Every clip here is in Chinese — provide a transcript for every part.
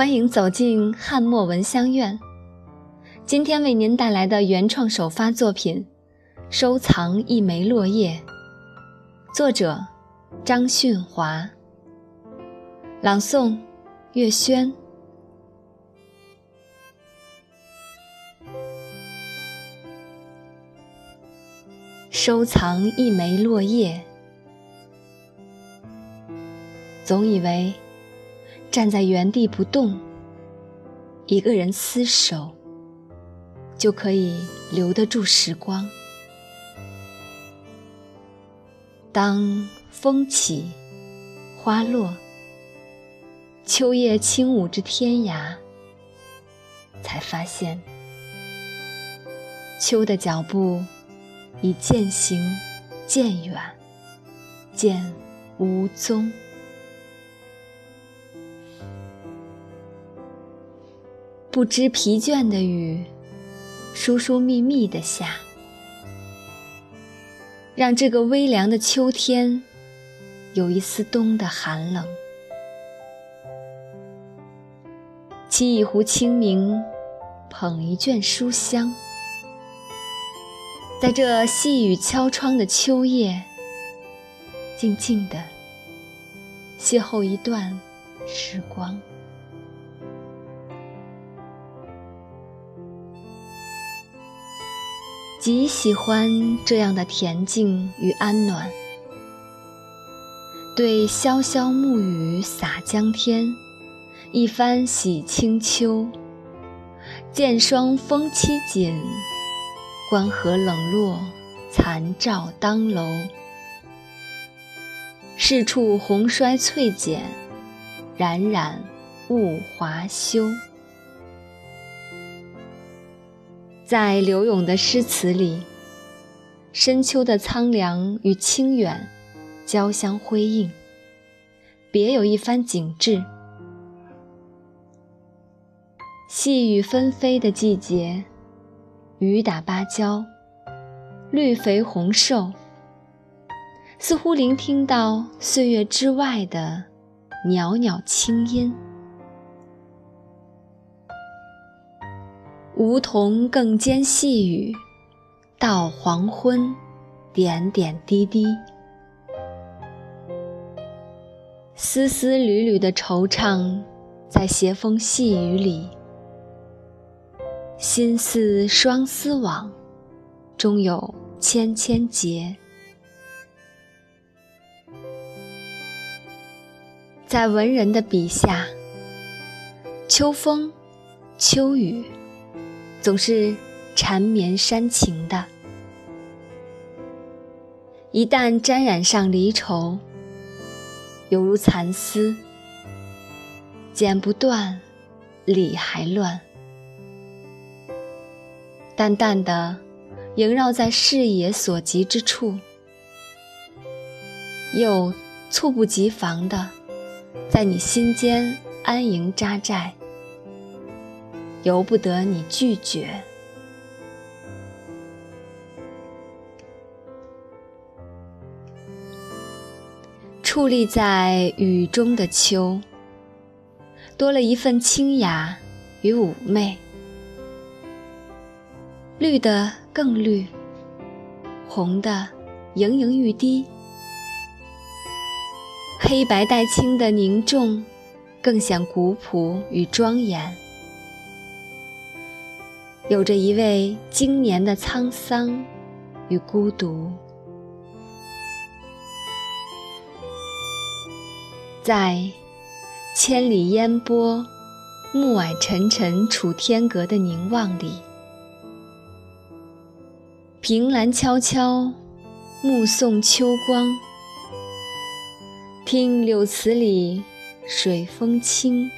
欢迎走进汉墨闻香院。今天为您带来的原创首发作品《收藏一枚落叶》，作者张训华，朗诵月轩。收藏一枚落叶，总以为。站在原地不动，一个人厮守，就可以留得住时光。当风起，花落，秋叶轻舞至天涯，才发现，秋的脚步已渐行渐远，渐无踪。不知疲倦的雨，疏疏密密的下，让这个微凉的秋天有一丝冬的寒冷。沏一壶清明，捧一卷书香，在这细雨敲窗的秋夜，静静的邂逅一段时光。极喜欢这样的恬静与安暖，对潇潇暮雨洒江天，一番洗清秋。见霜风凄紧，关河冷落残照当楼。是处红衰翠减，冉冉物华休。在柳永的诗词里，深秋的苍凉与清远交相辉映，别有一番景致。细雨纷飞的季节，雨打芭蕉，绿肥红瘦，似乎聆听到岁月之外的袅袅清音。梧桐更兼细雨，到黄昏，点点滴滴，丝丝缕缕的惆怅，在斜风细雨里，心似双丝网，终有千千结。在文人的笔下，秋风，秋雨。总是缠绵煽情的，一旦沾染上离愁，犹如蚕丝，剪不断，理还乱，淡淡的萦绕在视野所及之处，又猝不及防的在你心间安营扎寨。由不得你拒绝。矗立在雨中的秋，多了一份清雅与妩媚。绿的更绿，红的盈盈欲滴，黑白带青的凝重，更显古朴与庄严。有着一位经年的沧桑与孤独，在千里烟波、暮霭沉沉楚天阁的凝望里，凭栏悄悄目送秋光，听柳词里水风轻，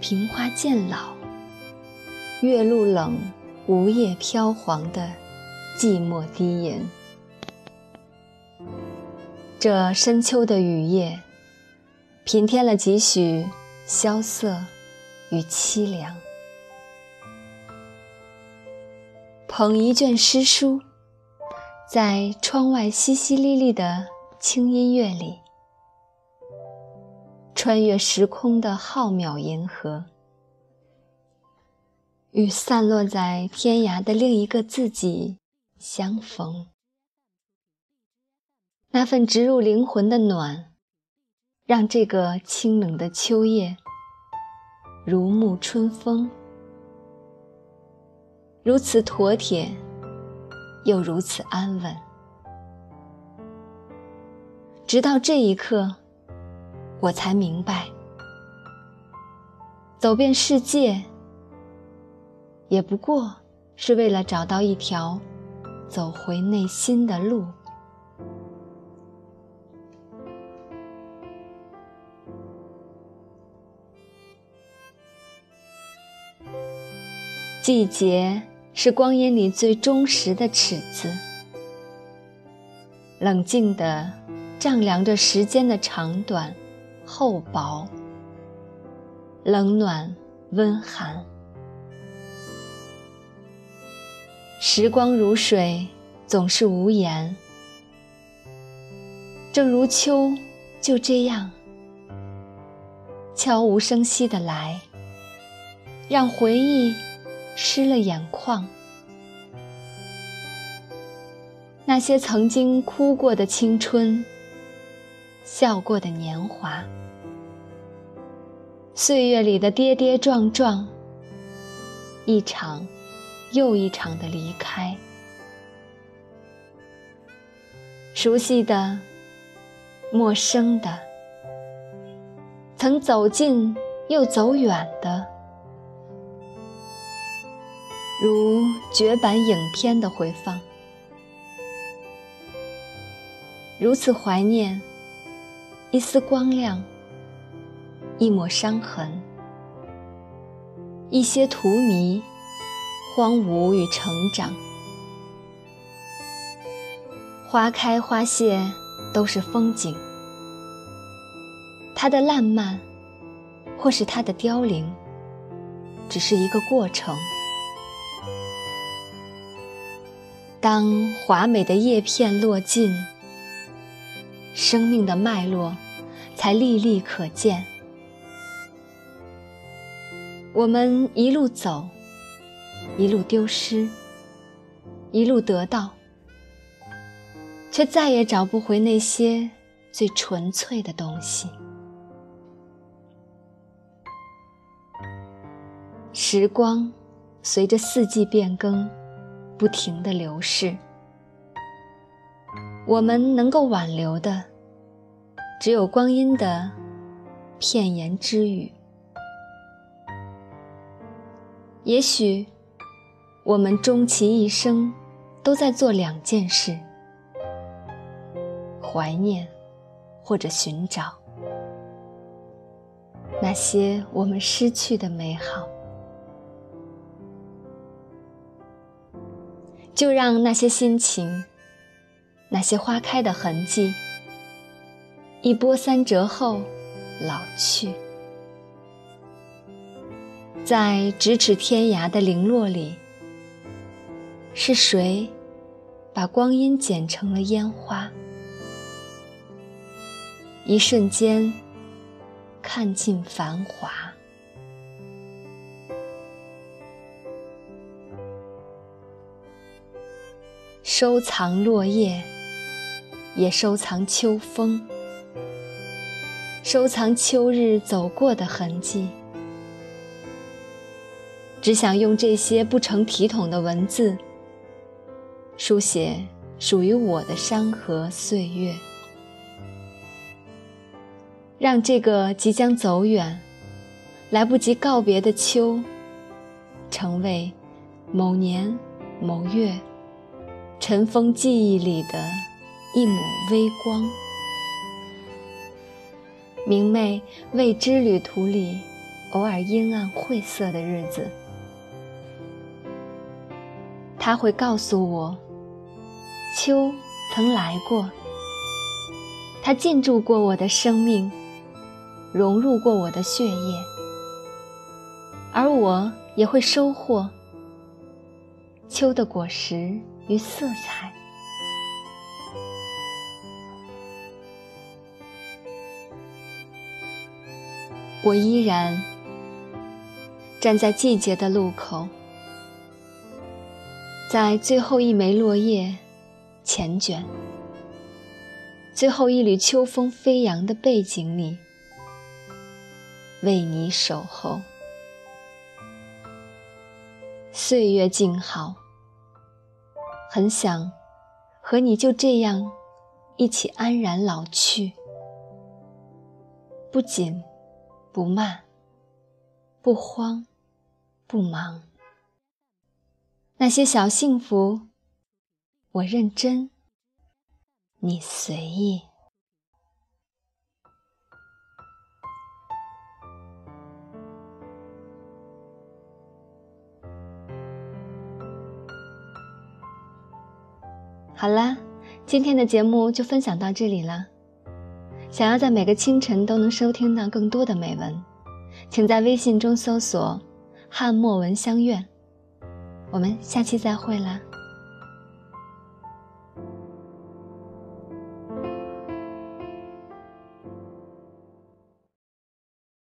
平花渐老。月露冷，梧叶飘黄的寂寞低吟。这深秋的雨夜，平添了几许萧瑟与凄凉。捧一卷诗书，在窗外淅淅沥沥的轻音乐里，穿越时空的浩渺银河，与散落在天涯的另一个自己相逢。那份植入灵魂的暖，让这个清冷的秋夜如沐春风，如此妥帖，又如此安稳。直到这一刻，我才明白，走遍世界，也不过是为了找到一条走回内心的路。季节是光阴里最忠实的尺子，冷静的。丈量着时间的长短、厚薄、冷暖、温寒。时光如水，总是无言。正如秋，就这样悄无声息的来，让回忆湿了眼眶。那些曾经哭过的青春。笑过的年华，岁月里的跌跌撞撞，一场又一场的离开，熟悉的、陌生的，曾走近又走远的，如绝版影片的回放，如此怀念。一丝光亮，一抹伤痕，一些荼蘼，荒芜与成长。花开花谢都是风景，它的烂漫，或是它的凋零，只是一个过程。当华美的叶片落尽。生命的脉络才历历可见。我们一路走，一路丢失，一路得到，却再也找不回那些最纯粹的东西。时光随着四季变更，不停的流逝。我们能够挽留的，只有光阴的片言之语。也许，我们终其一生，都在做两件事：怀念，或者寻找那些我们失去的美好。就让那些心情。那些花开的痕迹，一波三折后老去，在咫尺天涯的零落里，是谁把光阴剪成了烟花？一瞬间，看尽繁华。收藏落叶。也收藏秋风，收藏秋日走过的痕迹。只想用这些不成体统的文字，书写属于我的山河岁月，让这个即将走远、来不及告别的秋，成为某年某月尘封记忆里的。一抹微光，明媚未知旅途里偶尔阴暗晦涩的日子，他会告诉我，秋曾来过，它进驻过我的生命，融入过我的血液，而我也会收获秋的果实与色彩。我依然站在季节的路口，在最后一枚落叶缱卷、最后一缕秋风飞扬的背景里，为你守候。岁月静好，很想和你就这样一起安然老去，不紧不慢，不慌不忙。那些小幸福，我认真，你随意。好啦，今天的节目就分享到这里了。想要在每个清晨都能收听到更多的美文，请在微信中搜索“汉墨文香苑”。我们下期再会啦！